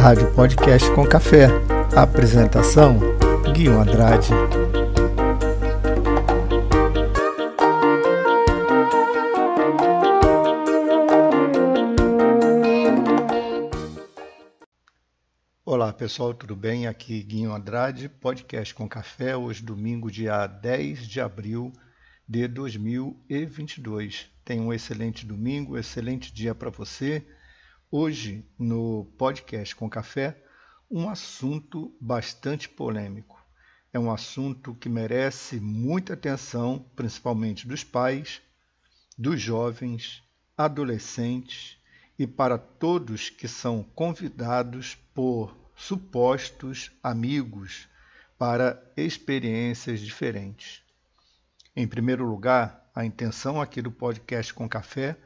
Rádio Podcast com Café. Apresentação: Guilherme Andrade. Olá pessoal, tudo bem? Aqui Guinho Andrade, podcast com café, hoje domingo, dia 10 de abril de 2022. Tenha um excelente domingo, excelente dia para você. Hoje, no podcast com café, um assunto bastante polêmico. É um assunto que merece muita atenção, principalmente dos pais, dos jovens, adolescentes e para todos que são convidados por supostos amigos para experiências diferentes. Em primeiro lugar, a intenção aqui do podcast com café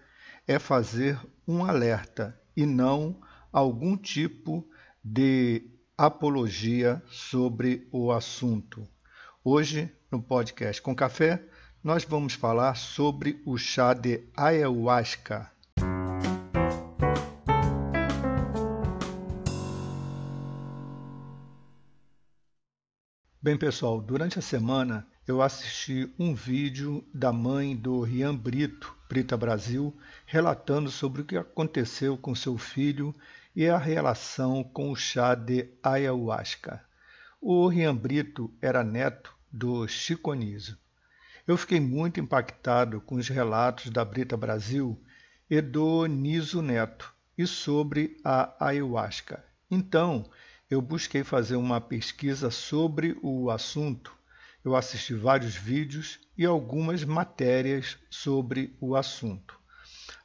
é fazer um alerta e não algum tipo de apologia sobre o assunto. Hoje, no podcast com café, nós vamos falar sobre o chá de ayahuasca. Bem, pessoal, durante a semana eu assisti um vídeo da mãe do Rian Brito, Brita Brasil, relatando sobre o que aconteceu com seu filho e a relação com o chá de ayahuasca. O Rian Brito era neto do Chico Anísio. Eu fiquei muito impactado com os relatos da Brita Brasil e do Niso Neto e sobre a ayahuasca. Então, eu busquei fazer uma pesquisa sobre o assunto. Eu assisti vários vídeos e algumas matérias sobre o assunto.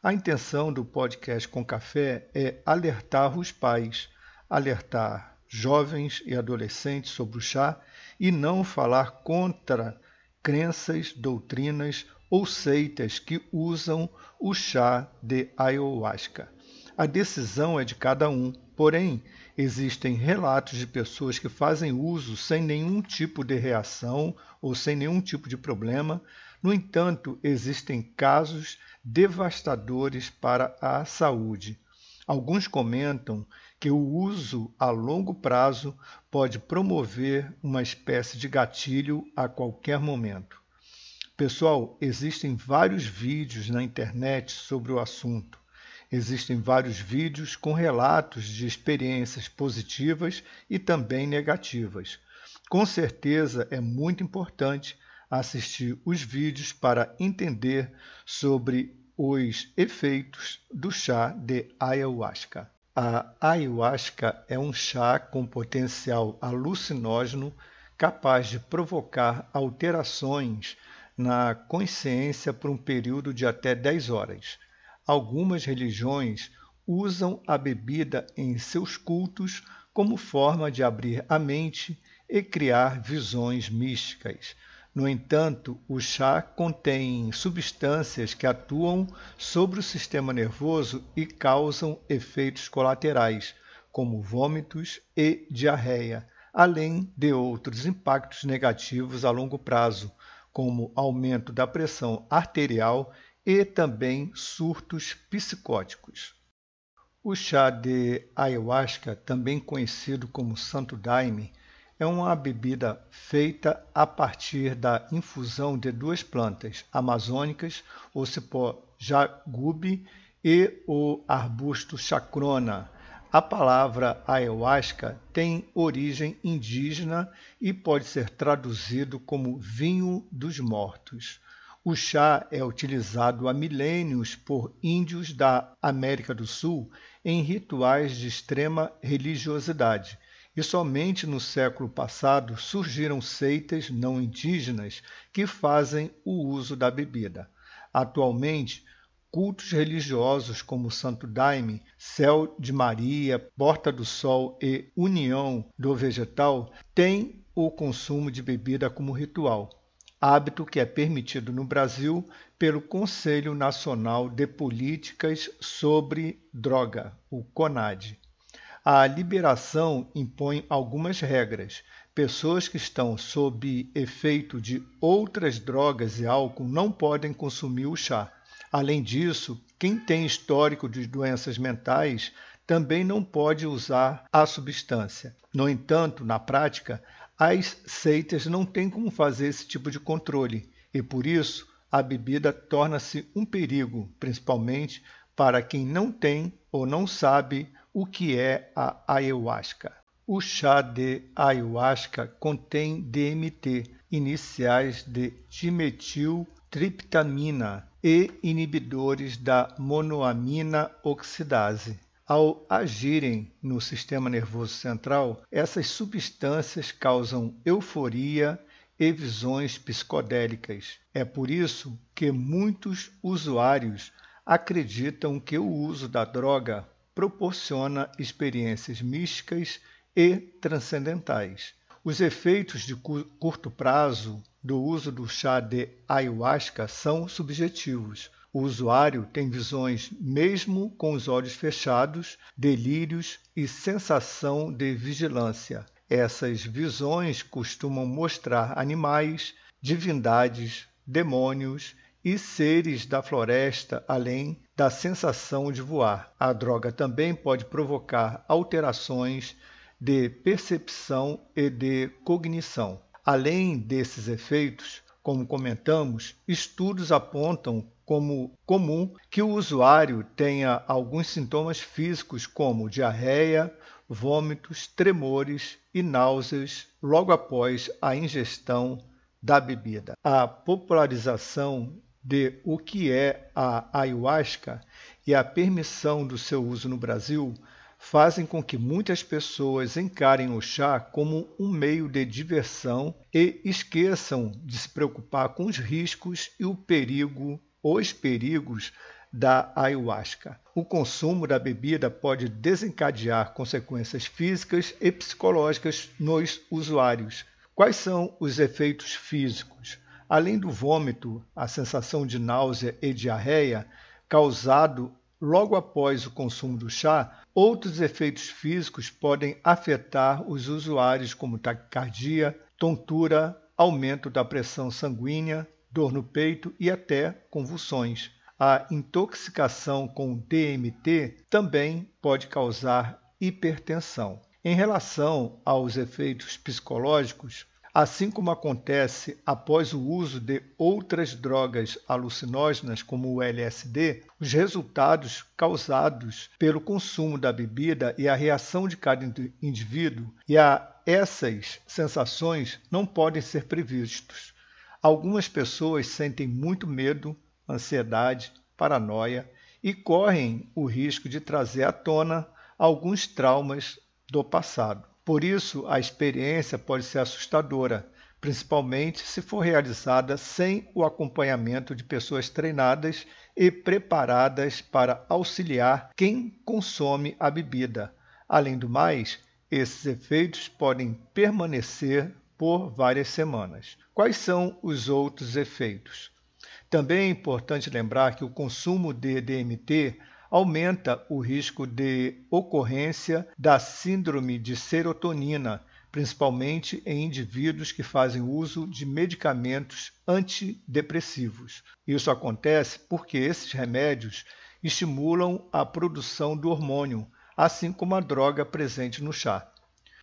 A intenção do podcast com café é alertar os pais, alertar jovens e adolescentes sobre o chá e não falar contra crenças, doutrinas ou seitas que usam o chá de ayahuasca. A decisão é de cada um, porém, existem relatos de pessoas que fazem uso sem nenhum tipo de reação ou sem nenhum tipo de problema. No entanto, existem casos devastadores para a saúde. Alguns comentam que o uso a longo prazo pode promover uma espécie de gatilho a qualquer momento. Pessoal, existem vários vídeos na internet sobre o assunto. Existem vários vídeos com relatos de experiências positivas e também negativas. Com certeza é muito importante assistir os vídeos para entender sobre os efeitos do chá de ayahuasca. A ayahuasca é um chá com potencial alucinógeno capaz de provocar alterações na consciência por um período de até 10 horas. Algumas religiões usam a bebida em seus cultos como forma de abrir a mente e criar visões místicas. No entanto, o chá contém substâncias que atuam sobre o sistema nervoso e causam efeitos colaterais, como vômitos e diarreia, além de outros impactos negativos a longo prazo, como aumento da pressão arterial e também surtos psicóticos. O chá de ayahuasca, também conhecido como santo daime, é uma bebida feita a partir da infusão de duas plantas amazônicas, o cipó jagube e o arbusto chacrona. A palavra ayahuasca tem origem indígena e pode ser traduzido como vinho dos mortos. O chá é utilizado há milênios por índios da América do Sul em rituais de extrema religiosidade, e somente no século passado surgiram seitas não indígenas que fazem o uso da bebida. Atualmente, cultos religiosos como Santo Daime, Céu de Maria, Porta do Sol e União do Vegetal têm o consumo de bebida como ritual hábito que é permitido no Brasil pelo Conselho Nacional de Políticas sobre Droga, o CONAD. A liberação impõe algumas regras. Pessoas que estão sob efeito de outras drogas e álcool não podem consumir o chá. Além disso, quem tem histórico de doenças mentais também não pode usar a substância. No entanto, na prática, as seitas não têm como fazer esse tipo de controle e, por isso, a bebida torna-se um perigo, principalmente para quem não tem ou não sabe o que é a ayahuasca. O chá de ayahuasca contém DMT, iniciais de dimetiltriptamina e inibidores da monoamina oxidase. Ao agirem no sistema nervoso central, essas substâncias causam euforia e visões psicodélicas. É por isso que muitos usuários acreditam que o uso da droga proporciona experiências místicas e transcendentais. Os efeitos de curto prazo do uso do chá de ayahuasca são subjetivos. O usuário tem visões mesmo com os olhos fechados, delírios e sensação de vigilância. Essas visões costumam mostrar animais, divindades, demônios e seres da floresta, além da sensação de voar. A droga também pode provocar alterações de percepção e de cognição. Além desses efeitos, como comentamos, estudos apontam como comum que o usuário tenha alguns sintomas físicos como diarreia, vômitos, tremores e náuseas logo após a ingestão da bebida. A popularização de o que é a ayahuasca e a permissão do seu uso no Brasil fazem com que muitas pessoas encarem o chá como um meio de diversão e esqueçam de se preocupar com os riscos e o perigo, os perigos da ayahuasca. O consumo da bebida pode desencadear consequências físicas e psicológicas nos usuários. Quais são os efeitos físicos? Além do vômito, a sensação de náusea e diarreia causado logo após o consumo do chá, outros efeitos físicos podem afetar os usuários, como taquicardia, tontura, aumento da pressão sanguínea, dor no peito e até convulsões. A intoxicação com DMT também pode causar hipertensão. Em relação aos efeitos psicológicos, Assim como acontece após o uso de outras drogas alucinógenas, como o LSD, os resultados causados pelo consumo da bebida e a reação de cada indivíduo e a essas sensações não podem ser previstos. Algumas pessoas sentem muito medo, ansiedade, paranoia e correm o risco de trazer à tona alguns traumas do passado. Por isso, a experiência pode ser assustadora, principalmente se for realizada sem o acompanhamento de pessoas treinadas e preparadas para auxiliar quem consome a bebida. Além do mais, esses efeitos podem permanecer por várias semanas. Quais são os outros efeitos? Também é importante lembrar que o consumo de DMT aumenta o risco de ocorrência da síndrome de serotonina, principalmente em indivíduos que fazem uso de medicamentos antidepressivos. Isso acontece porque esses remédios estimulam a produção do hormônio, assim como a droga presente no chá.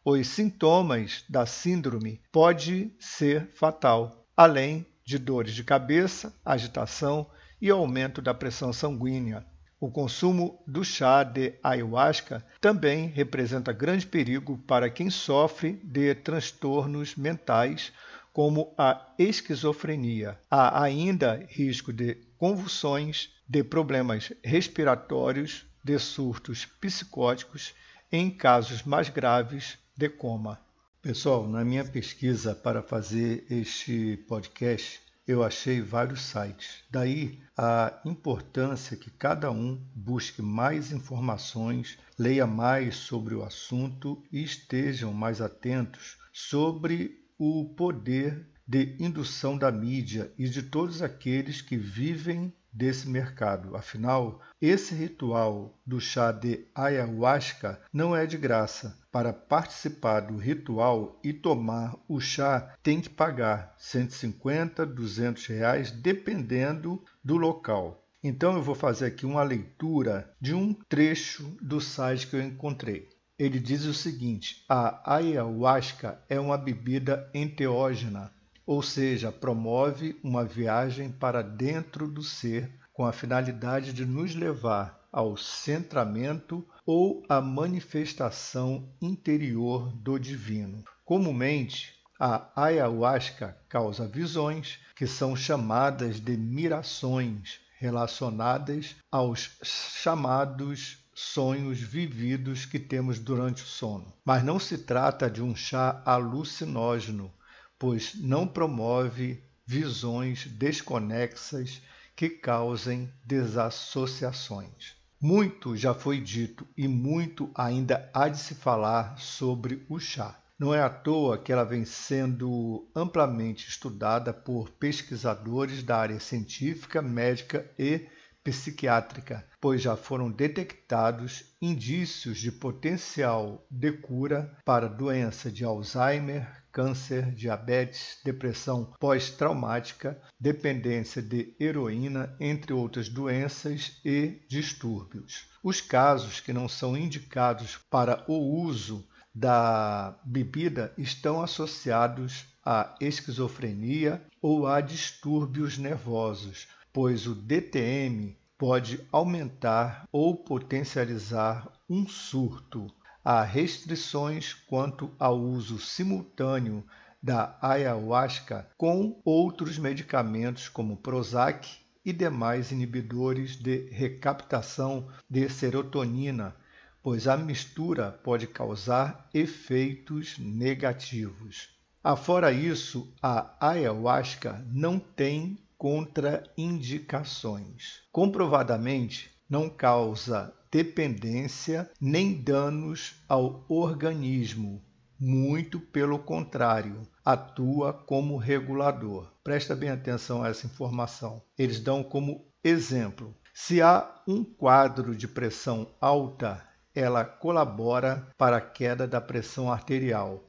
Os sintomas da síndrome pode ser fatal, além de dores de cabeça, agitação e aumento da pressão sanguínea. O consumo do chá de ayahuasca também representa grande perigo para quem sofre de transtornos mentais, como a esquizofrenia. Há ainda risco de convulsões, de problemas respiratórios, de surtos psicóticos, em casos mais graves, de coma. Pessoal, na minha pesquisa para fazer este podcast, eu achei vários sites. Daí a importância que cada um busque mais informações, leia mais sobre o assunto e estejam mais atentos sobre o poder de indução da mídia e de todos aqueles que vivem desse mercado. Afinal, esse ritual do chá de ayahuasca não é de graça. Para participar do ritual e tomar o chá, tem que pagar 150, 200 reais, dependendo do local. Então eu vou fazer aqui uma leitura de um trecho do site que eu encontrei. Ele diz o seguinte: a ayahuasca é uma bebida enteógena, ou seja, promove uma viagem para dentro do ser com a finalidade de nos levar ao centramento ou à manifestação interior do divino. Comumente, a ayahuasca causa visões que são chamadas de mirações, relacionadas aos chamados sonhos vividos que temos durante o sono. Mas não se trata de um chá alucinógeno, pois não promove visões desconexas que causem desassociações. Muito já foi dito e muito ainda há de se falar sobre o chá. Não é à toa que ela vem sendo amplamente estudada por pesquisadores da área científica, médica e psiquiátrica, pois já foram detectados indícios de potencial de cura para doença de Alzheimer, câncer, diabetes, depressão pós-traumática, dependência de heroína, entre outras doenças e distúrbios. Os casos que não são indicados para o uso da bebida estão associados à esquizofrenia ou a distúrbios nervosos, pois o DTM pode aumentar ou potencializar um surto. Há restrições quanto ao uso simultâneo da ayahuasca com outros medicamentos como Prozac e demais inibidores de recaptação de serotonina pois a mistura pode causar efeitos negativos. Afora isso, a ayahuasca não tem contraindicações. Comprovadamente, não causa dependência nem danos ao organismo. Muito pelo contrário, atua como regulador. Presta bem atenção a essa informação. Eles dão como exemplo: se há um quadro de pressão alta, ela colabora para a queda da pressão arterial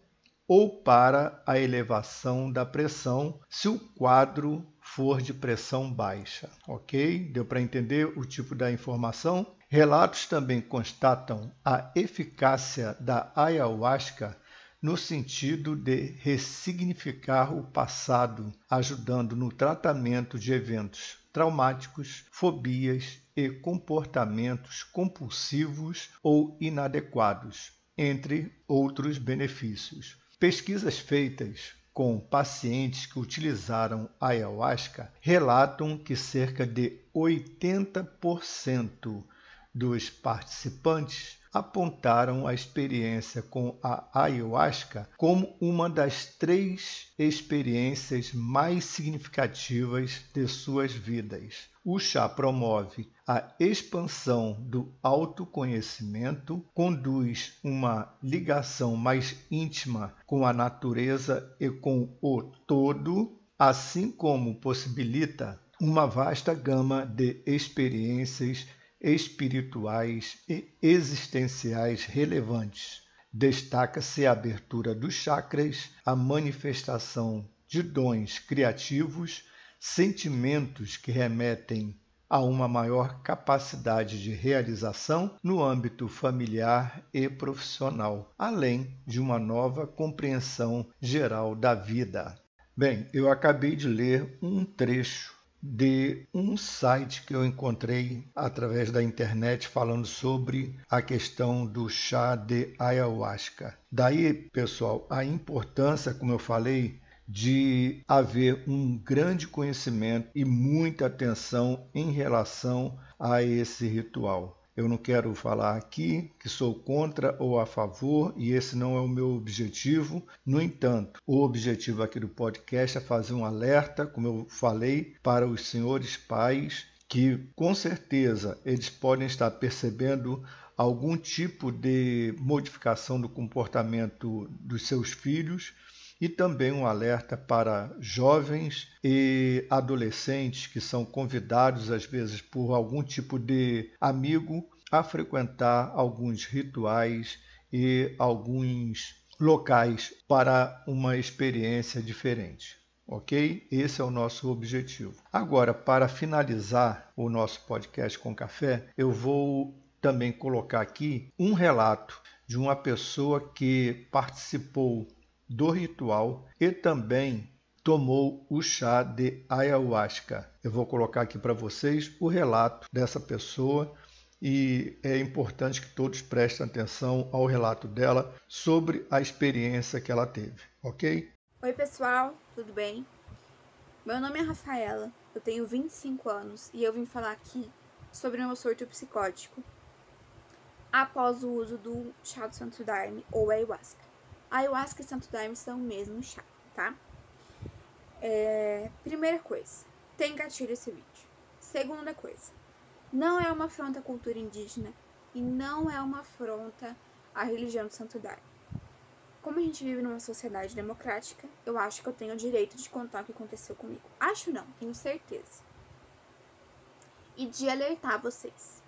ou para a elevação da pressão se o quadro for de pressão baixa. Ok? Deu para entender o tipo da informação? Relatos também constatam a eficácia da ayahuasca no sentido de ressignificar o passado, ajudando no tratamento de eventos traumáticos, fobias e comportamentos compulsivos ou inadequados, entre outros benefícios. Pesquisas feitas com pacientes que utilizaram ayahuasca relatam que cerca de 80% dos participantes apontaram a experiência com a ayahuasca como uma das três experiências mais significativas de suas vidas. O chá promove a expansão do autoconhecimento, conduz uma ligação mais íntima com a natureza e com o todo, assim como possibilita uma vasta gama de experiências espirituais e existenciais relevantes. Destaca-se a abertura dos chakras, a manifestação de dons criativos, sentimentos que remetem a uma maior capacidade de realização no âmbito familiar e profissional, além de uma nova compreensão geral da vida. Bem, eu acabei de ler um trecho de um site que eu encontrei através da internet falando sobre a questão do chá de ayahuasca. Daí, pessoal, a importância, como eu falei, de haver um grande conhecimento e muita atenção em relação a esse ritual. Eu não quero falar aqui que sou contra ou a favor, e esse não é o meu objetivo. No entanto, o objetivo aqui do podcast é fazer um alerta, como eu falei, para os senhores pais que com certeza eles podem estar percebendo algum tipo de modificação do comportamento dos seus filhos e também um alerta para jovens e adolescentes que são convidados, às vezes, por algum tipo de amigo a frequentar alguns rituais e alguns locais para uma experiência diferente. ok? Esse é o nosso objetivo. Agora, para finalizar o nosso podcast com café, eu vou também colocar aqui um relato de uma pessoa que participou do ritual e também tomou o chá de ayahuasca. Eu vou colocar aqui para vocês o relato dessa pessoa e é importante que todos prestem atenção ao relato dela sobre a experiência que ela teve, ok? Oi, pessoal, tudo bem? Meu nome é Rafaela, eu tenho 25 anos e eu vim falar aqui sobre o meu surto psicótico após o uso do chá do Santo Daime ou ayahuasca. Ayahuasca e Santo Daime são o mesmo chá, tá? É... Primeira coisa, tem gatilho esse vídeo. Segunda coisa, não é uma afronta à cultura indígena e não é uma afronta à religião do Santo Daime. Como a gente vive numa sociedade democrática, eu acho que eu tenho o direito de contar o que aconteceu comigo. Acho não, tenho certeza. E de alertar vocês.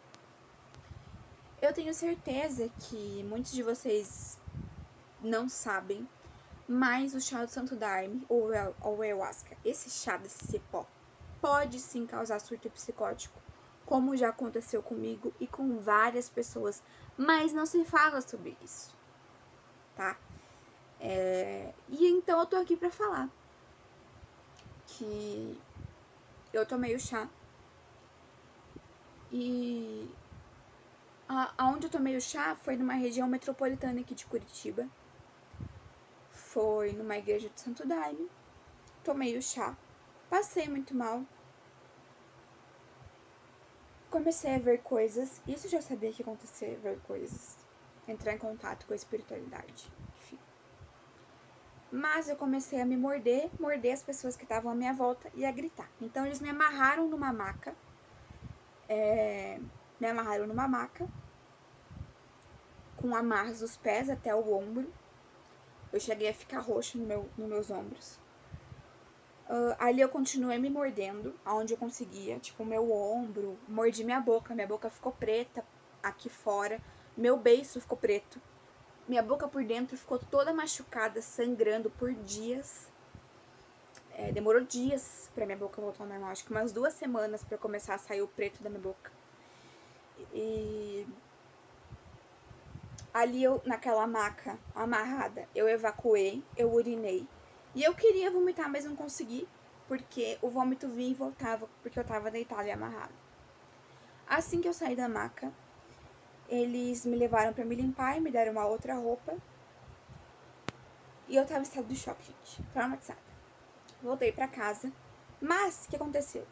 Eu tenho certeza que muitos de vocês não sabem, mas o chá do Santo Daime, ou ayahuasca, esse chá desse cipó, pode sim causar surto psicótico como já aconteceu comigo e com várias pessoas, mas não se fala sobre isso, tá? É, e então eu tô aqui pra falar que eu tomei o chá e aonde eu tomei o chá foi numa região metropolitana aqui de Curitiba. Foi numa igreja de Santo Daime. Tomei o chá. Passei muito mal, comecei a ver coisas. Isso já sabia que ia acontecer, ver coisas. Entrar em contato com a espiritualidade. Enfim. Mas eu comecei a me morder, morder as pessoas que estavam à minha volta e a gritar. Então eles me amarraram numa maca. É, me amarraram numa maca. Com amarras dos pés até o ombro. Eu cheguei a ficar roxa no meu, nos meus ombros. Uh, ali eu continuei me mordendo, aonde eu conseguia, tipo, meu ombro, mordi minha boca, minha boca ficou preta aqui fora, meu beiço ficou preto, minha boca por dentro ficou toda machucada, sangrando por dias. É, demorou dias pra minha boca voltar ao normal, acho que umas duas semanas para começar a sair o preto da minha boca. E ali eu, naquela maca amarrada, eu evacuei, eu urinei e eu queria vomitar, mas não consegui, porque o vômito vinha e voltava, porque eu tava deitada e amarrada. Assim que eu saí da maca, eles me levaram para me limpar e me deram uma outra roupa. E eu tava em estado de choque, gente, traumatizada. Voltei para casa, mas o que aconteceu?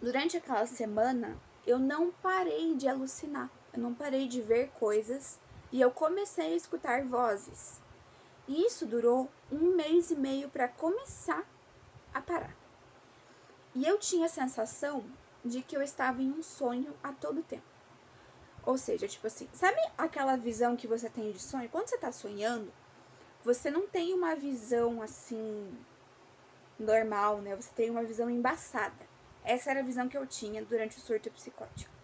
Durante aquela semana, eu não parei de alucinar, eu não parei de ver coisas e eu comecei a escutar vozes. E isso durou um mês e meio para começar a parar. E eu tinha a sensação de que eu estava em um sonho a todo tempo. Ou seja, tipo assim, sabe aquela visão que você tem de sonho? Quando você tá sonhando, você não tem uma visão assim normal, né? Você tem uma visão embaçada. Essa era a visão que eu tinha durante o surto psicótico.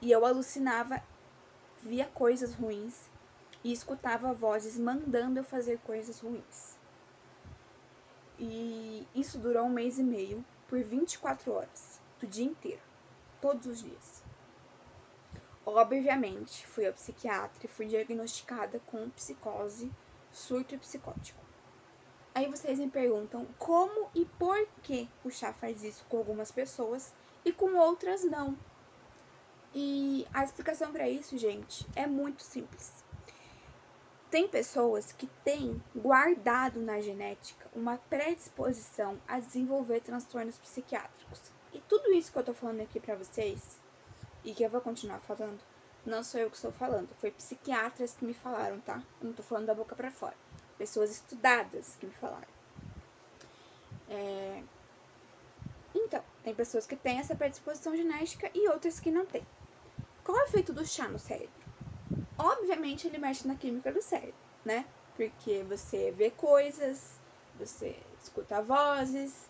E eu alucinava, via coisas ruins e escutava vozes mandando eu fazer coisas ruins. E isso durou um mês e meio, por 24 horas, do dia inteiro, todos os dias. Obviamente, fui ao psiquiatra e fui diagnosticada com psicose, surto psicótico. Aí vocês me perguntam como e por que o chá faz isso com algumas pessoas e com outras não. E a explicação para isso, gente, é muito simples. Tem pessoas que têm guardado na genética uma predisposição a desenvolver transtornos psiquiátricos. E tudo isso que eu tô falando aqui para vocês, e que eu vou continuar falando, não sou eu que estou falando, foi psiquiatras que me falaram, tá? Eu não tô falando da boca para fora. Pessoas estudadas que me falaram. É... Então, tem pessoas que têm essa predisposição genética e outras que não têm. Efeito do chá no cérebro? Obviamente ele mexe na química do cérebro, né? Porque você vê coisas, você escuta vozes.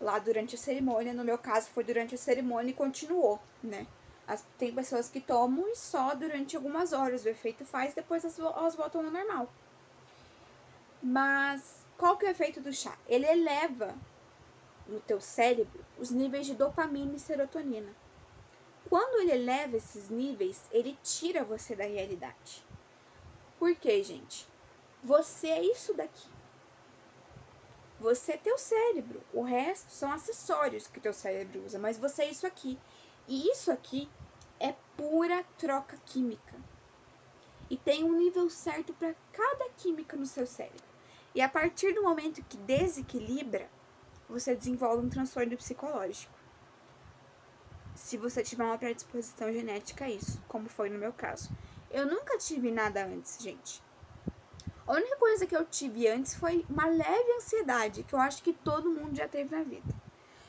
Lá durante a cerimônia, no meu caso foi durante a cerimônia e continuou, né? As, tem pessoas que tomam e só durante algumas horas o efeito faz, depois elas, elas voltam ao normal. Mas qual que é o efeito do chá? Ele eleva no teu cérebro os níveis de dopamina e serotonina. Quando ele eleva esses níveis, ele tira você da realidade. Por quê, gente? Você é isso daqui. Você é teu cérebro. O resto são acessórios que teu cérebro usa, mas você é isso aqui. E isso aqui é pura troca química. E tem um nível certo para cada química no seu cérebro. E a partir do momento que desequilibra, você desenvolve um transtorno psicológico. Se você tiver uma predisposição genética a isso, como foi no meu caso. Eu nunca tive nada antes, gente. A única coisa que eu tive antes foi uma leve ansiedade, que eu acho que todo mundo já teve na vida.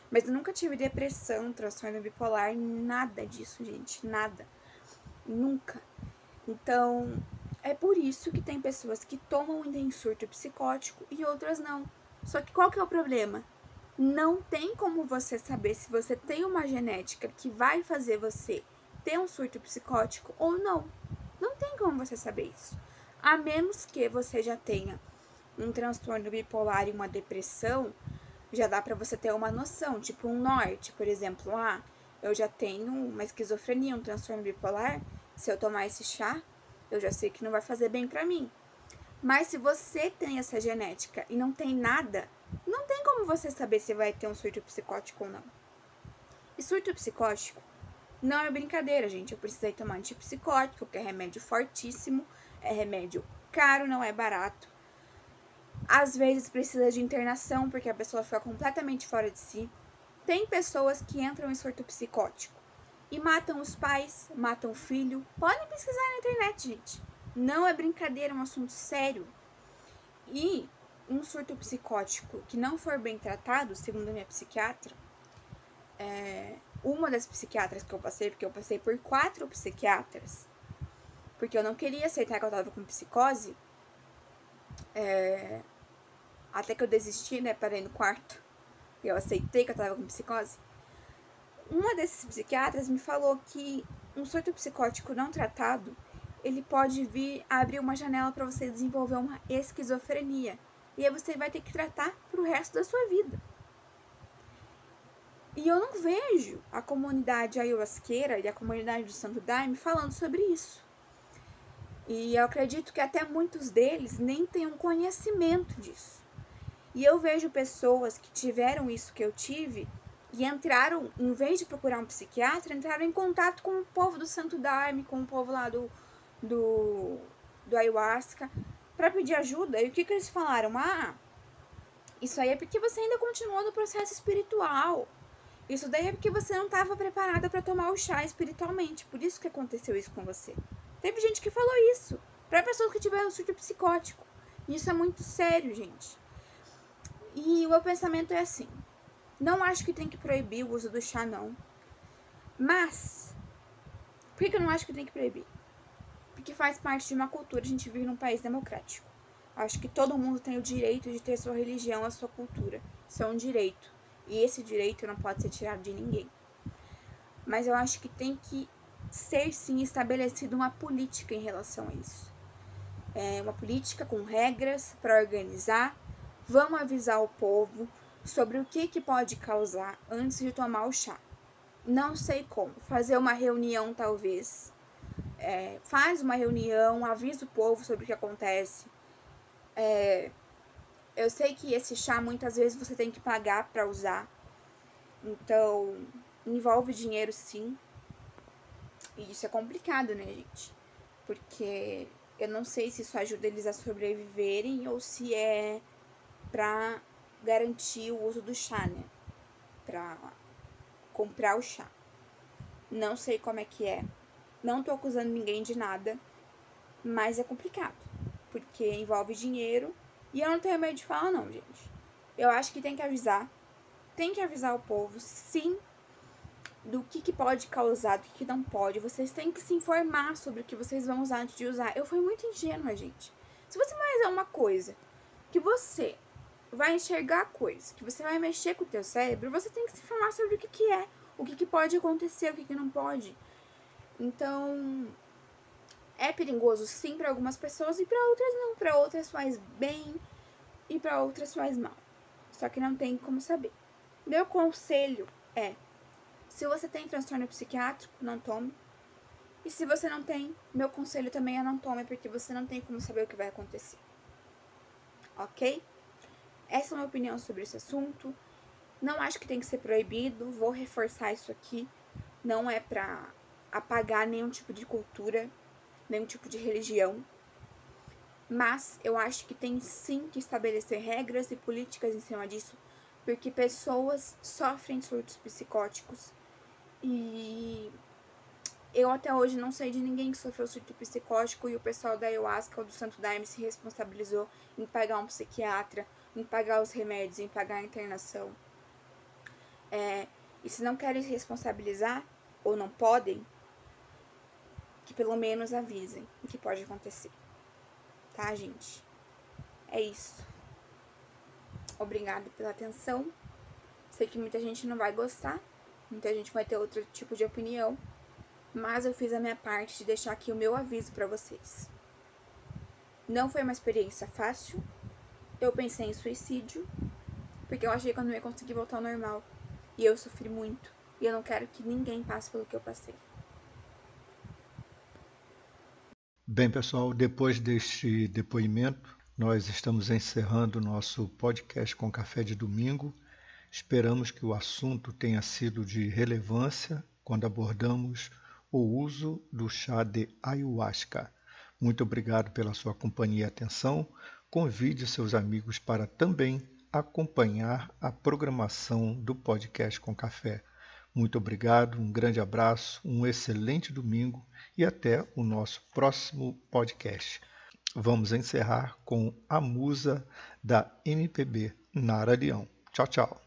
Mas eu nunca tive depressão, transtorno bipolar, nada disso, gente, nada. Nunca. Então, é por isso que tem pessoas que tomam um surto psicótico e outras não. Só que qual que é o problema? Não tem como você saber se você tem uma genética que vai fazer você ter um surto psicótico ou não. Não tem como você saber isso. A menos que você já tenha um transtorno bipolar e uma depressão, já dá para você ter uma noção, tipo um norte, por exemplo, ah, eu já tenho uma esquizofrenia, um transtorno bipolar, se eu tomar esse chá, eu já sei que não vai fazer bem para mim. Mas se você tem essa genética e não tem nada, não tem como você saber se vai ter um surto psicótico ou não. E surto psicótico não é brincadeira, gente. Eu precisei tomar antipsicótico, que é remédio fortíssimo é remédio caro, não é barato. Às vezes precisa de internação porque a pessoa fica completamente fora de si. Tem pessoas que entram em surto psicótico e matam os pais, matam o filho. Podem pesquisar na internet, gente. Não é brincadeira, é um assunto sério. E um surto psicótico que não for bem tratado, segundo a minha psiquiatra, é, uma das psiquiatras que eu passei, porque eu passei por quatro psiquiatras, porque eu não queria aceitar que eu tava com psicose. É... Até que eu desisti, né? Parei no quarto. E eu aceitei que eu tava com psicose. Uma desses psiquiatras me falou que um surto psicótico não tratado, ele pode vir abrir uma janela para você desenvolver uma esquizofrenia. E aí você vai ter que tratar pro resto da sua vida. E eu não vejo a comunidade ayahuasqueira e a comunidade do Santo Daime falando sobre isso. E eu acredito que até muitos deles nem tenham conhecimento disso. E eu vejo pessoas que tiveram isso que eu tive e entraram, em vez de procurar um psiquiatra, entraram em contato com o povo do Santo Daime, com o povo lá do, do, do ayahuasca, para pedir ajuda. E o que, que eles falaram? Ah, isso aí é porque você ainda continua no processo espiritual. Isso daí é porque você não estava preparada para tomar o chá espiritualmente. Por isso que aconteceu isso com você. Teve gente que falou isso para pessoas que tiveram surto psicótico. Isso é muito sério, gente. E o meu pensamento é assim: não acho que tem que proibir o uso do chá, não. Mas, por que eu não acho que tem que proibir? Porque faz parte de uma cultura, a gente vive num país democrático. Acho que todo mundo tem o direito de ter sua religião, a sua cultura. Isso é um direito. E esse direito não pode ser tirado de ninguém. Mas eu acho que tem que ser sim estabelecida uma política em relação a isso. É uma política com regras para organizar. Vamos avisar o povo sobre o que, que pode causar antes de tomar o chá. Não sei como. Fazer uma reunião, talvez. É, faz uma reunião, avisa o povo sobre o que acontece. É, eu sei que esse chá muitas vezes você tem que pagar para usar. Então, envolve dinheiro sim. E isso é complicado, né, gente? Porque eu não sei se isso ajuda eles a sobreviverem ou se é pra garantir o uso do chá, né? Pra comprar o chá. Não sei como é que é. Não tô acusando ninguém de nada, mas é complicado. Porque envolve dinheiro e eu não tenho medo de falar, não, gente. Eu acho que tem que avisar. Tem que avisar o povo, sim, do que, que pode causar, do que, que não pode. Vocês têm que se informar sobre o que vocês vão usar antes de usar. Eu fui muito ingênua, gente. Se você vai usar uma coisa que você vai enxergar a coisa, que você vai mexer com o teu cérebro, você tem que se informar sobre o que, que é, o que, que pode acontecer, o que, que não pode. Então, é perigoso sim para algumas pessoas e para outras não. Para outras faz bem, e para outras faz mal. Só que não tem como saber. Meu conselho é: se você tem transtorno psiquiátrico, não tome. E se você não tem, meu conselho também é não tome, porque você não tem como saber o que vai acontecer. Ok? Essa é a minha opinião sobre esse assunto. Não acho que tem que ser proibido, vou reforçar isso aqui. Não é pra apagar nenhum tipo de cultura, nenhum tipo de religião. Mas eu acho que tem sim que estabelecer regras e políticas em cima disso, porque pessoas sofrem surtos psicóticos e eu até hoje não sei de ninguém que sofreu surto psicótico e o pessoal da ayahuasca ou do Santo Daime se responsabilizou em pagar um psiquiatra, em pagar os remédios, em pagar a internação. É, e se não querem se responsabilizar ou não podem, que pelo menos avisem o que pode acontecer. Tá, gente? É isso. Obrigado pela atenção. Sei que muita gente não vai gostar, muita gente vai ter outro tipo de opinião, mas eu fiz a minha parte de deixar aqui o meu aviso para vocês. Não foi uma experiência fácil. Eu pensei em suicídio, porque eu achei que eu não ia conseguir voltar ao normal. E eu sofri muito. E eu não quero que ninguém passe pelo que eu passei. Bem, pessoal, depois deste depoimento, nós estamos encerrando o nosso podcast com café de domingo. Esperamos que o assunto tenha sido de relevância quando abordamos o uso do chá de ayahuasca. Muito obrigado pela sua companhia e atenção. Convide seus amigos para também acompanhar a programação do podcast com café. Muito obrigado, um grande abraço, um excelente domingo e até o nosso próximo podcast. Vamos encerrar com a musa da MPB, Nara Leão. Tchau, tchau.